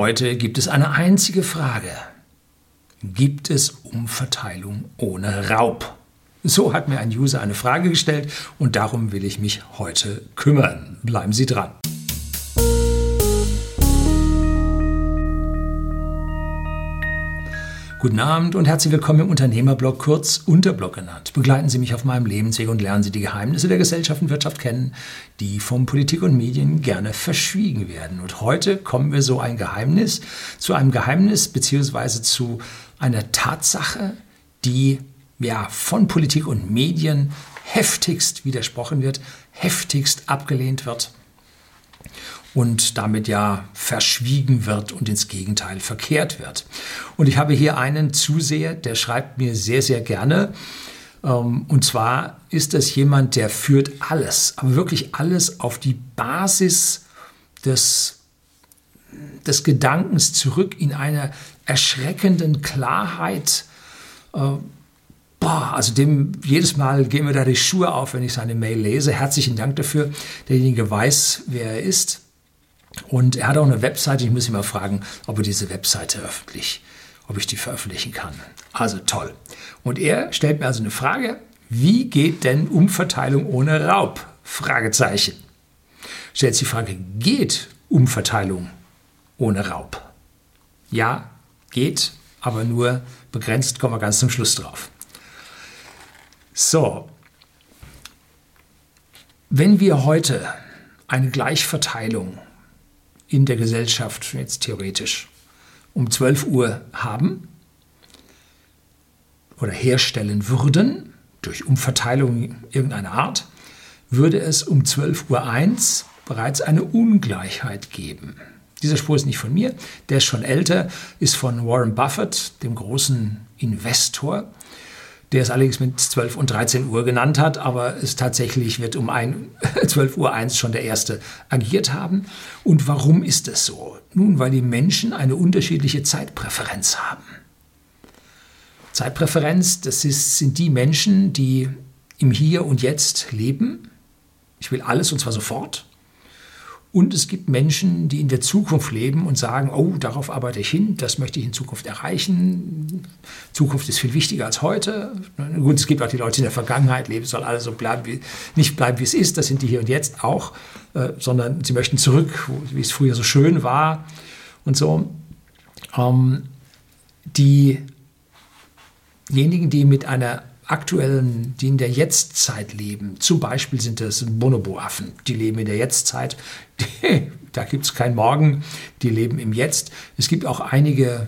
Heute gibt es eine einzige Frage. Gibt es Umverteilung ohne Raub? So hat mir ein User eine Frage gestellt und darum will ich mich heute kümmern. Bleiben Sie dran. Guten Abend und herzlich willkommen im Unternehmerblog, kurz Unterblog genannt. Begleiten Sie mich auf meinem Lebensweg und lernen Sie die Geheimnisse der Gesellschaft und Wirtschaft kennen, die von Politik und Medien gerne verschwiegen werden. Und heute kommen wir so ein Geheimnis, zu einem Geheimnis beziehungsweise zu einer Tatsache, die ja von Politik und Medien heftigst widersprochen wird, heftigst abgelehnt wird und damit ja verschwiegen wird und ins Gegenteil verkehrt wird. Und ich habe hier einen Zuseher, der schreibt mir sehr, sehr gerne. Ähm, und zwar ist das jemand, der führt alles, aber wirklich alles auf die Basis des, des Gedankens zurück in einer erschreckenden Klarheit. Äh, boah, also dem jedes Mal gehen mir da die Schuhe auf, wenn ich seine Mail lese. Herzlichen Dank dafür. Derjenige weiß, wer er ist. Und er hat auch eine Webseite. Ich muss ihn mal fragen, ob er diese Webseite öffentlich, ob ich die veröffentlichen kann. Also toll. Und er stellt mir also eine Frage: Wie geht denn Umverteilung ohne Raub? Fragezeichen. Stellt sich die Frage: Geht Umverteilung ohne Raub? Ja, geht, aber nur begrenzt. Kommen wir ganz zum Schluss drauf. So, wenn wir heute eine Gleichverteilung in der Gesellschaft jetzt theoretisch um 12 Uhr haben oder herstellen würden, durch Umverteilung irgendeiner Art, würde es um 12.01 Uhr bereits eine Ungleichheit geben. Dieser Spruch ist nicht von mir, der ist schon älter, ist von Warren Buffett, dem großen Investor der es allerdings mit 12 und 13 Uhr genannt hat, aber es tatsächlich wird um 12 Uhr 1 schon der erste agiert haben. Und warum ist es so? Nun, weil die Menschen eine unterschiedliche Zeitpräferenz haben. Zeitpräferenz, das ist, sind die Menschen, die im Hier und Jetzt leben. Ich will alles und zwar sofort. Und es gibt Menschen, die in der Zukunft leben und sagen, oh, darauf arbeite ich hin, das möchte ich in Zukunft erreichen. Zukunft ist viel wichtiger als heute. Gut, es gibt auch die Leute die in der Vergangenheit, leben soll alles so bleiben, wie, nicht bleiben, wie es ist. Das sind die hier und jetzt auch, äh, sondern sie möchten zurück, wie es früher so schön war und so. Ähm, diejenigen, die mit einer aktuellen, die in der Jetztzeit leben. Zum Beispiel sind es Bonobo-Affen, die leben in der Jetztzeit. da gibt es kein Morgen, die leben im Jetzt. Es gibt auch einige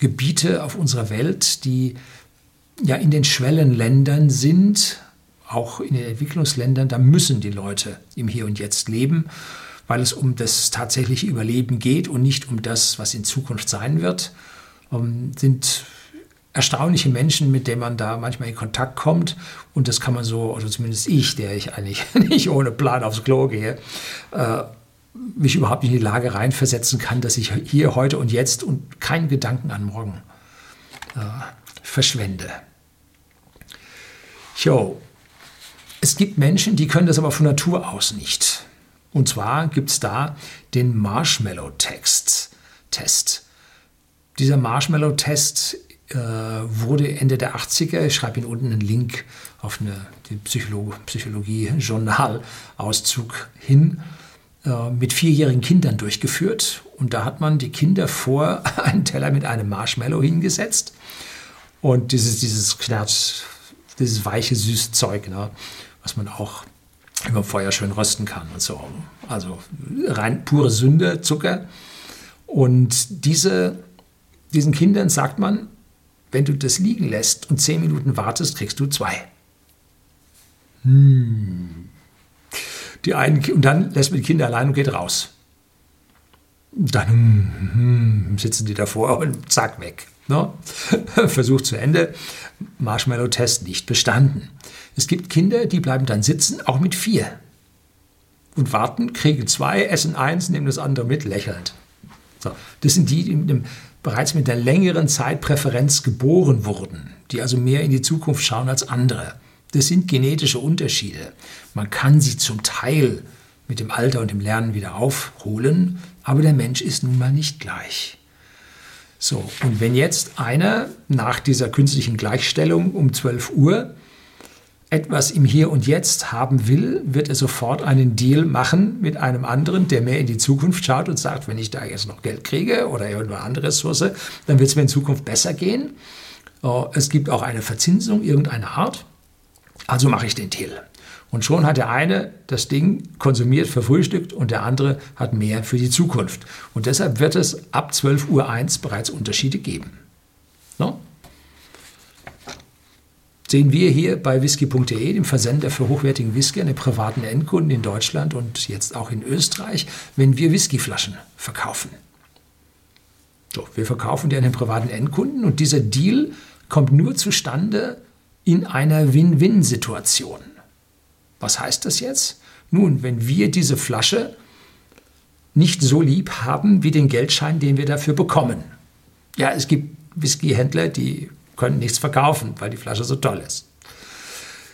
Gebiete auf unserer Welt, die ja in den Schwellenländern sind, auch in den Entwicklungsländern. Da müssen die Leute im Hier und Jetzt leben, weil es um das tatsächliche Überleben geht und nicht um das, was in Zukunft sein wird. Um, sind erstaunliche Menschen, mit denen man da manchmal in Kontakt kommt. Und das kann man so, oder zumindest ich, der ich eigentlich nicht ohne Plan aufs Klo gehe, äh, mich überhaupt nicht in die Lage reinversetzen kann, dass ich hier, heute und jetzt und keinen Gedanken an morgen äh, verschwende. Jo, es gibt Menschen, die können das aber von Natur aus nicht. Und zwar gibt es da den Marshmallow-Test. Test. Dieser Marshmallow-Test wurde Ende der 80er, ich schreibe Ihnen unten einen Link auf eine, den Psycholo Psychologie-Journal-Auszug hin, äh, mit vierjährigen Kindern durchgeführt. Und da hat man die Kinder vor einen Teller mit einem Marshmallow hingesetzt. Und dieses, dieses Knatsch, dieses weiche, süße Zeug, ne, was man auch über Feuer schön rösten kann und so. Also rein pure Sünde, Zucker. Und diese, diesen Kindern sagt man, wenn du das liegen lässt und zehn Minuten wartest, kriegst du zwei. Hm. Die einen, und dann lässt man die Kinder allein und geht raus. Dann hm, hm, sitzen die davor und zack, weg. Ne? Versuch zu Ende. Marshmallow-Test nicht bestanden. Es gibt Kinder, die bleiben dann sitzen, auch mit vier. Und warten, kriegen zwei, essen eins, nehmen das andere mit, lächelnd. So, das sind die, die mit einem bereits mit einer längeren Zeitpräferenz geboren wurden, die also mehr in die Zukunft schauen als andere. Das sind genetische Unterschiede. Man kann sie zum Teil mit dem Alter und dem Lernen wieder aufholen, aber der Mensch ist nun mal nicht gleich. So, und wenn jetzt einer nach dieser künstlichen Gleichstellung um 12 Uhr etwas im Hier und Jetzt haben will, wird er sofort einen Deal machen mit einem anderen, der mehr in die Zukunft schaut und sagt, wenn ich da jetzt noch Geld kriege oder irgendeine andere Ressource, dann wird es mir in Zukunft besser gehen. Äh, es gibt auch eine Verzinsung irgendeiner Art, also mache ich den Deal. Und schon hat der eine das Ding konsumiert, verfrühstückt und der andere hat mehr für die Zukunft. Und deshalb wird es ab 12.01 Uhr bereits Unterschiede geben. No? Sehen wir hier bei whisky.de, dem Versender für hochwertigen Whisky an den privaten Endkunden in Deutschland und jetzt auch in Österreich, wenn wir Whiskyflaschen verkaufen. So, wir verkaufen die an den privaten Endkunden und dieser Deal kommt nur zustande in einer Win-Win-Situation. Was heißt das jetzt? Nun, wenn wir diese Flasche nicht so lieb haben wie den Geldschein, den wir dafür bekommen. Ja, es gibt Whiskyhändler, die können nichts verkaufen, weil die Flasche so toll ist.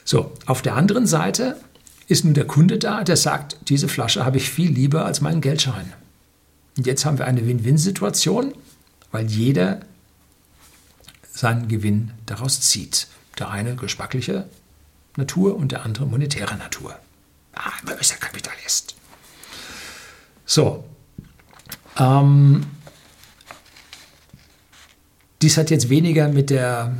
So, auf der anderen Seite ist nun der Kunde da, der sagt, diese Flasche habe ich viel lieber als meinen Geldschein. Und jetzt haben wir eine Win-Win-Situation, weil jeder seinen Gewinn daraus zieht. Der eine geschmackliche, Natur und der andere monetäre Natur. Ah, man ist ja Kapitalist. So. Ähm, dies hat jetzt weniger mit der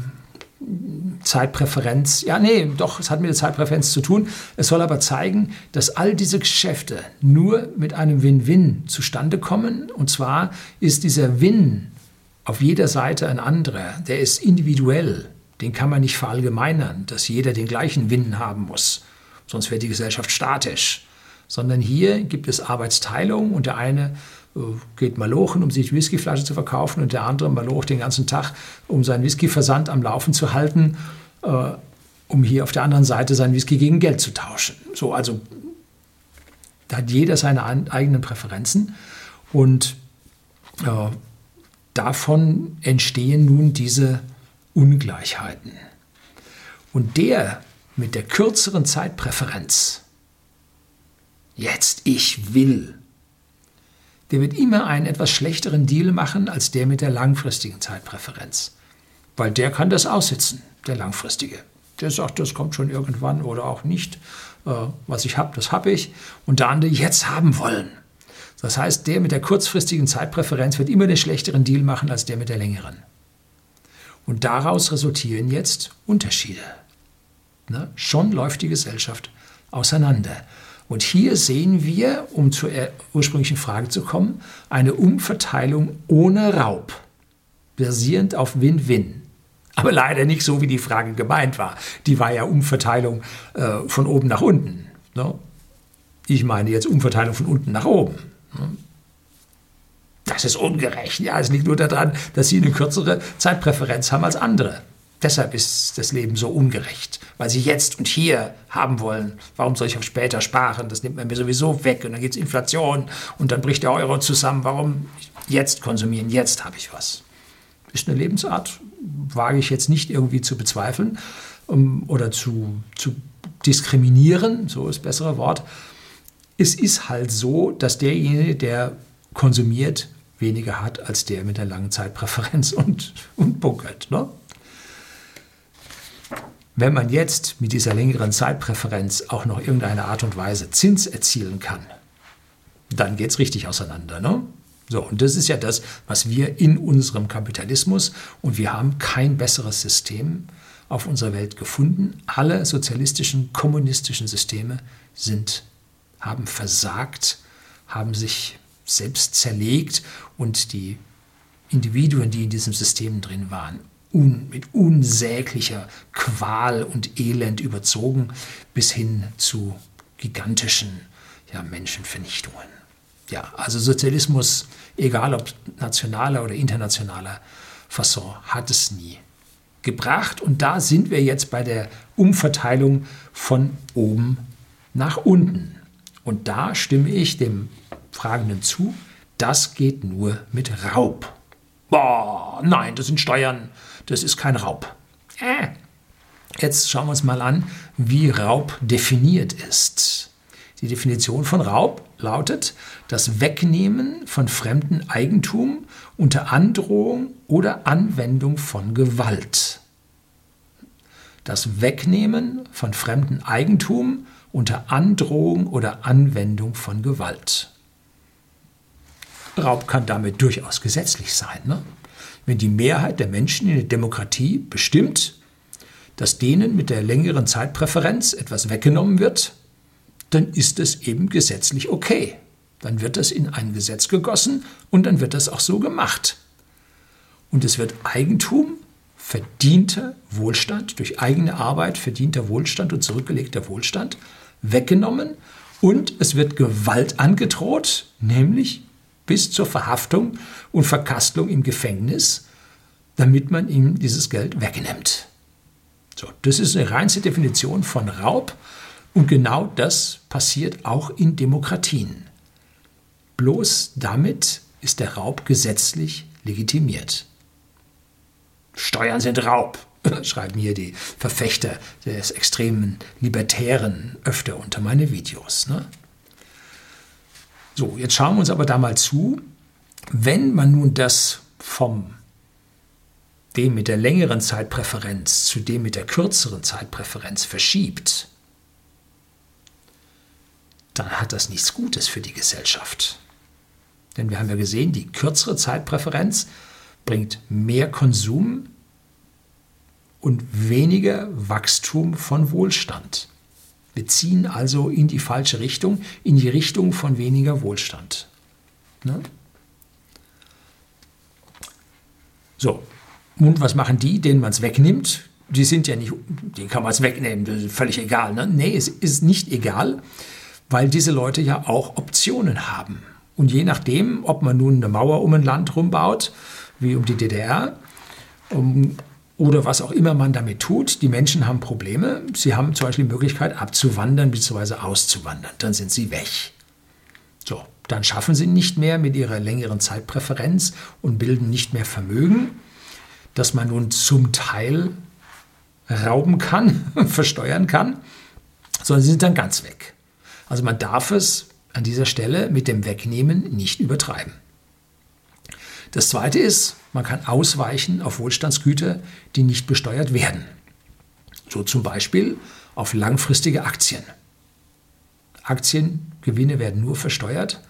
Zeitpräferenz, ja, nee, doch, es hat mit der Zeitpräferenz zu tun. Es soll aber zeigen, dass all diese Geschäfte nur mit einem Win-Win zustande kommen. Und zwar ist dieser Win auf jeder Seite ein anderer. Der ist individuell den kann man nicht verallgemeinern, dass jeder den gleichen Win haben muss. Sonst wäre die Gesellschaft statisch. Sondern hier gibt es Arbeitsteilung und der eine geht malochen, um sich Whiskyflasche zu verkaufen und der andere malocht den ganzen Tag, um seinen Whiskyversand am Laufen zu halten, äh, um hier auf der anderen Seite seinen Whisky gegen Geld zu tauschen. So, also da hat jeder seine eigenen Präferenzen und äh, davon entstehen nun diese Ungleichheiten. Und der mit der kürzeren Zeitpräferenz, jetzt ich will, der wird immer einen etwas schlechteren Deal machen als der mit der langfristigen Zeitpräferenz. Weil der kann das aussitzen, der langfristige. Der sagt, das kommt schon irgendwann oder auch nicht. Äh, was ich habe, das habe ich. Und der andere jetzt haben wollen. Das heißt, der mit der kurzfristigen Zeitpräferenz wird immer den schlechteren Deal machen als der mit der längeren. Und daraus resultieren jetzt Unterschiede. Ne? Schon läuft die Gesellschaft auseinander. Und hier sehen wir, um zur ursprünglichen Frage zu kommen, eine Umverteilung ohne Raub, basierend auf Win-Win. Aber leider nicht so, wie die Frage gemeint war. Die war ja Umverteilung äh, von oben nach unten. Ne? Ich meine jetzt Umverteilung von unten nach oben. Ne? Das ist ungerecht. Ja, es liegt nur daran, dass sie eine kürzere Zeitpräferenz haben als andere. Deshalb ist das Leben so ungerecht, weil sie jetzt und hier haben wollen. Warum soll ich auf später sparen? Das nimmt man mir sowieso weg und dann gibt es Inflation und dann bricht der Euro zusammen. Warum jetzt konsumieren? Jetzt habe ich was. Ist eine Lebensart, wage ich jetzt nicht irgendwie zu bezweifeln um, oder zu, zu diskriminieren, so ist das bessere Wort. Es ist halt so, dass derjenige, der konsumiert, weniger hat als der mit der langen Zeitpräferenz und, und bunkert. Ne? Wenn man jetzt mit dieser längeren Zeitpräferenz auch noch irgendeine Art und Weise Zins erzielen kann, dann geht es richtig auseinander. Ne? So, und das ist ja das, was wir in unserem Kapitalismus, und wir haben kein besseres System auf unserer Welt gefunden. Alle sozialistischen, kommunistischen Systeme sind, haben versagt, haben sich selbst zerlegt und die Individuen, die in diesem System drin waren, un, mit unsäglicher Qual und Elend überzogen, bis hin zu gigantischen ja, Menschenvernichtungen. Ja, also Sozialismus, egal ob nationaler oder internationaler Fasson, hat es nie gebracht. Und da sind wir jetzt bei der Umverteilung von oben nach unten. Und da stimme ich dem Fragenden zu, das geht nur mit Raub. Boah, nein, das sind Steuern, das ist kein Raub. Äh. Jetzt schauen wir uns mal an, wie Raub definiert ist. Die Definition von Raub lautet das Wegnehmen von fremdem Eigentum unter Androhung oder Anwendung von Gewalt. Das Wegnehmen von fremdem Eigentum unter Androhung oder Anwendung von Gewalt. Raub kann damit durchaus gesetzlich sein. Ne? Wenn die Mehrheit der Menschen in der Demokratie bestimmt, dass denen mit der längeren Zeitpräferenz etwas weggenommen wird, dann ist es eben gesetzlich okay. Dann wird das in ein Gesetz gegossen und dann wird das auch so gemacht. Und es wird Eigentum, verdienter Wohlstand, durch eigene Arbeit verdienter Wohlstand und zurückgelegter Wohlstand weggenommen und es wird Gewalt angedroht, nämlich bis zur Verhaftung und Verkastelung im Gefängnis, damit man ihm dieses Geld wegnimmt. So, das ist eine reinste Definition von Raub und genau das passiert auch in Demokratien. Bloß damit ist der Raub gesetzlich legitimiert. Steuern sind Raub, schreiben hier die Verfechter des extremen Libertären öfter unter meine Videos. Ne? So, jetzt schauen wir uns aber da mal zu, wenn man nun das vom dem mit der längeren Zeitpräferenz zu dem mit der kürzeren Zeitpräferenz verschiebt, dann hat das nichts Gutes für die Gesellschaft. Denn wir haben ja gesehen, die kürzere Zeitpräferenz bringt mehr Konsum und weniger Wachstum von Wohlstand. Wir ziehen also in die falsche Richtung, in die Richtung von weniger Wohlstand. Ne? So, und was machen die, denen man es wegnimmt? Die sind ja nicht, den kann man es wegnehmen, das ist völlig egal. Ne? Nee, es ist nicht egal, weil diese Leute ja auch Optionen haben. Und je nachdem, ob man nun eine Mauer um ein Land rumbaut, wie um die DDR, um, oder was auch immer man damit tut, die Menschen haben Probleme. Sie haben zum Beispiel die Möglichkeit abzuwandern bzw. auszuwandern. Dann sind sie weg. So, dann schaffen sie nicht mehr mit ihrer längeren Zeitpräferenz und bilden nicht mehr Vermögen das man nun zum Teil rauben kann, versteuern kann, sondern sie sind dann ganz weg. Also man darf es an dieser Stelle mit dem Wegnehmen nicht übertreiben. Das Zweite ist, man kann ausweichen auf Wohlstandsgüter, die nicht besteuert werden. So zum Beispiel auf langfristige Aktien. Aktiengewinne werden nur versteuert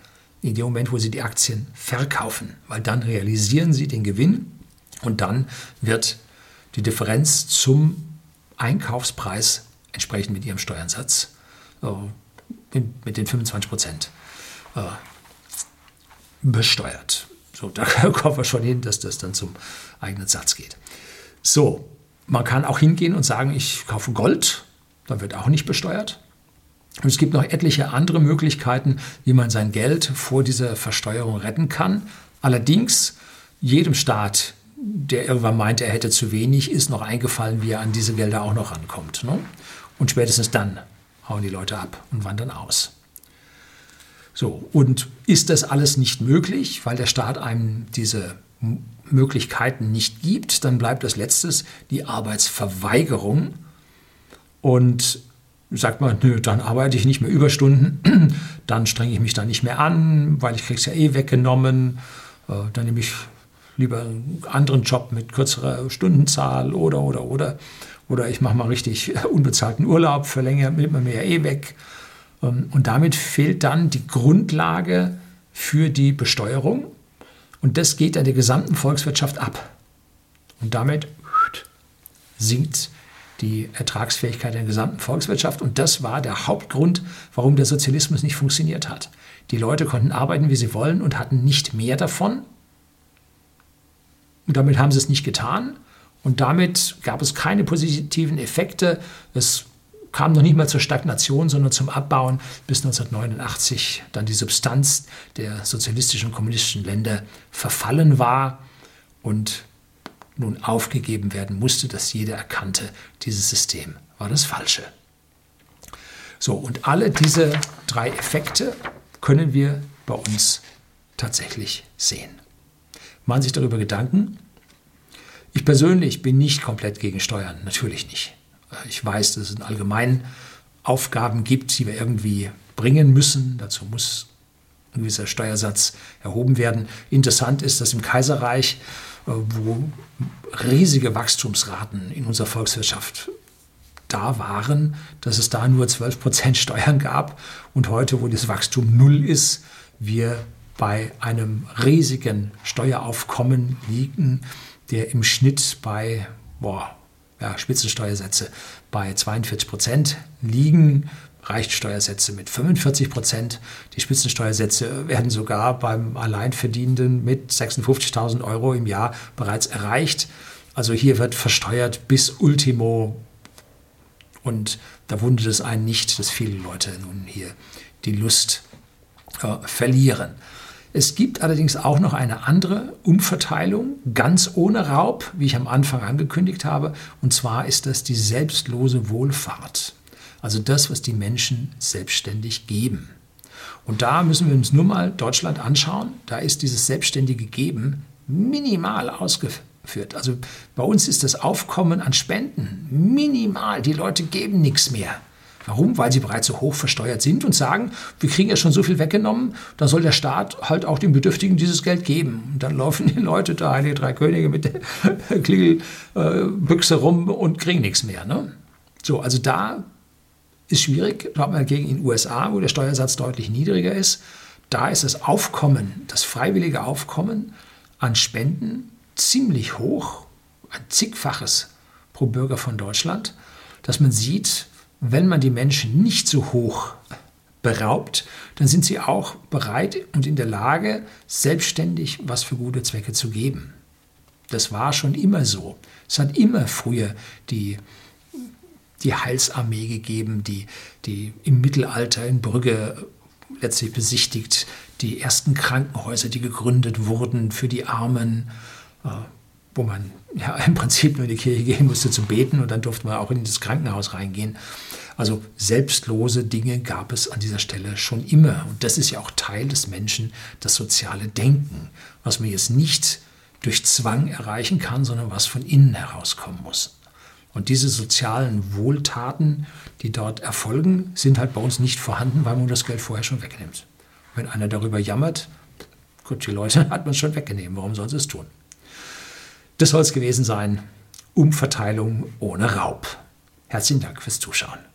in dem Moment, wo Sie die Aktien verkaufen, weil dann realisieren Sie den Gewinn und dann wird die Differenz zum Einkaufspreis entsprechend mit ihrem Steuersatz äh, mit den 25 Prozent äh, besteuert. So, da kommen wir schon hin, dass das dann zum eigenen Satz geht. So, man kann auch hingehen und sagen, ich kaufe Gold, dann wird auch nicht besteuert. Und es gibt noch etliche andere Möglichkeiten, wie man sein Geld vor dieser Versteuerung retten kann. Allerdings, jedem Staat der irgendwann meinte, er hätte zu wenig, ist noch eingefallen, wie er an diese Gelder auch noch rankommt. Ne? Und spätestens dann hauen die Leute ab und wandern aus. So, und ist das alles nicht möglich, weil der Staat einem diese Möglichkeiten nicht gibt, dann bleibt als letztes die Arbeitsverweigerung. Und sagt man, nö, dann arbeite ich nicht mehr Überstunden, dann strenge ich mich da nicht mehr an, weil ich es ja eh weggenommen. Äh, dann nehme ich lieber einen anderen Job mit kürzerer Stundenzahl oder, oder, oder. Oder ich mache mal richtig unbezahlten Urlaub, verlängere, nimmt man mir ja eh weg. Ähm, und damit fehlt dann die Grundlage für die Besteuerung. Und das geht an der gesamten Volkswirtschaft ab. Und damit sinkt die Ertragsfähigkeit der gesamten Volkswirtschaft. Und das war der Hauptgrund, warum der Sozialismus nicht funktioniert hat. Die Leute konnten arbeiten, wie sie wollen und hatten nicht mehr davon, und damit haben sie es nicht getan. Und damit gab es keine positiven Effekte. Es kam noch nicht mal zur Stagnation, sondern zum Abbauen, bis 1989 dann die Substanz der sozialistischen und kommunistischen Länder verfallen war und nun aufgegeben werden musste, dass jeder erkannte, dieses System war das Falsche. So, und alle diese drei Effekte können wir bei uns tatsächlich sehen machen sich darüber Gedanken. Ich persönlich bin nicht komplett gegen Steuern, natürlich nicht. Ich weiß, dass es in allgemeinen Aufgaben gibt, die wir irgendwie bringen müssen. Dazu muss ein gewisser Steuersatz erhoben werden. Interessant ist, dass im Kaiserreich, äh, wo riesige Wachstumsraten in unserer Volkswirtschaft da waren, dass es da nur 12 Prozent Steuern gab und heute, wo das Wachstum null ist, wir bei einem riesigen Steueraufkommen liegen, der im Schnitt bei boah, ja, Spitzensteuersätze bei 42 Prozent liegen. Reichsteuersätze mit 45 Prozent. Die Spitzensteuersätze werden sogar beim Alleinverdienenden mit 56.000 Euro im Jahr bereits erreicht. Also hier wird versteuert bis Ultimo. Und da wundert es einen nicht, dass viele Leute nun hier die Lust äh, verlieren. Es gibt allerdings auch noch eine andere Umverteilung, ganz ohne Raub, wie ich am Anfang angekündigt habe, und zwar ist das die selbstlose Wohlfahrt. Also das, was die Menschen selbstständig geben. Und da müssen wir uns nur mal Deutschland anschauen. Da ist dieses selbstständige Geben minimal ausgeführt. Also bei uns ist das Aufkommen an Spenden minimal. Die Leute geben nichts mehr. Warum? Weil sie bereits so hoch versteuert sind und sagen, wir kriegen ja schon so viel weggenommen, da soll der Staat halt auch den Bedürftigen dieses Geld geben. Und dann laufen die Leute da, Heilige Drei Könige mit der Klingelbüchse rum und kriegen nichts mehr. Ne? So, also da ist schwierig. Schaut mal gegen den USA, wo der Steuersatz deutlich niedriger ist. Da ist das Aufkommen, das freiwillige Aufkommen an Spenden ziemlich hoch, ein zigfaches pro Bürger von Deutschland, dass man sieht, wenn man die Menschen nicht so hoch beraubt, dann sind sie auch bereit und in der Lage, selbstständig was für gute Zwecke zu geben. Das war schon immer so. Es hat immer früher die, die Heilsarmee gegeben, die, die im Mittelalter in Brügge letztlich besichtigt, die ersten Krankenhäuser, die gegründet wurden für die Armen, äh, wo man ja im Prinzip nur in die Kirche gehen musste zu beten und dann durfte man auch in das Krankenhaus reingehen. Also selbstlose Dinge gab es an dieser Stelle schon immer. Und das ist ja auch Teil des Menschen, das soziale Denken, was man jetzt nicht durch Zwang erreichen kann, sondern was von innen herauskommen muss. Und diese sozialen Wohltaten, die dort erfolgen, sind halt bei uns nicht vorhanden, weil man das Geld vorher schon wegnimmt. Wenn einer darüber jammert, gut, die Leute hat man schon weggenommen, warum sollen sie es tun? Das soll es gewesen sein. Umverteilung ohne Raub. Herzlichen Dank fürs Zuschauen.